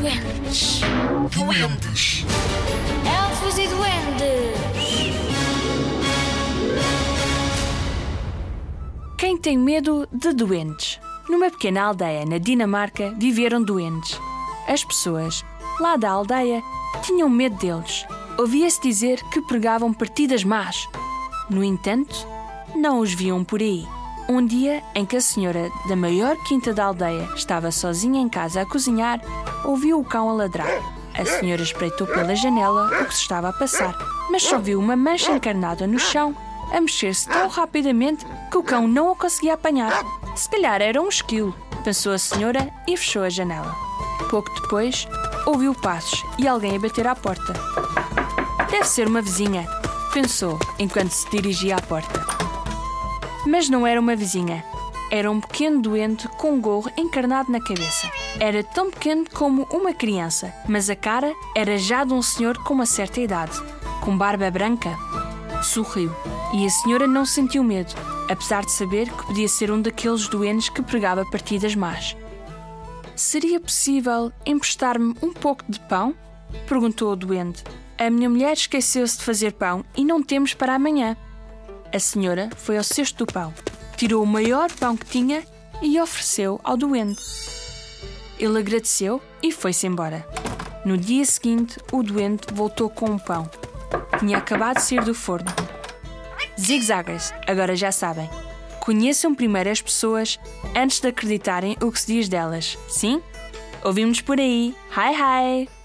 Duendes. Duendes. Elfos e duendes. Quem tem medo de duendes? Numa pequena aldeia na Dinamarca viveram duendes. As pessoas, lá da aldeia, tinham medo deles. Ouvia-se dizer que pregavam partidas más. No entanto, não os viam por aí. Um dia em que a senhora da maior quinta da aldeia estava sozinha em casa a cozinhar, ouviu o cão a ladrar. A senhora espreitou pela janela o que se estava a passar, mas só viu uma mancha encarnada no chão a mexer-se tão rapidamente que o cão não o conseguia apanhar. Se calhar era um esquilo, pensou a senhora e fechou a janela. Pouco depois, ouviu passos e alguém a bater à porta. Deve ser uma vizinha, pensou enquanto se dirigia à porta. Mas não era uma vizinha. Era um pequeno doente com um gorro encarnado na cabeça. Era tão pequeno como uma criança, mas a cara era já de um senhor com uma certa idade, com barba branca. Sorriu e a senhora não sentiu medo, apesar de saber que podia ser um daqueles doentes que pregava partidas más. Seria possível emprestar-me um pouco de pão? perguntou o doente. A minha mulher esqueceu-se de fazer pão e não temos para amanhã. A senhora foi ao cesto do pão, tirou o maior pão que tinha e ofereceu ao doente. Ele agradeceu e foi-se embora. No dia seguinte, o doente voltou com um pão. Tinha acabado de sair do forno. Zigzaggers, agora já sabem. Conheçam primeiro as pessoas antes de acreditarem o que se diz delas. Sim? Ouvimos por aí. Hi, hi!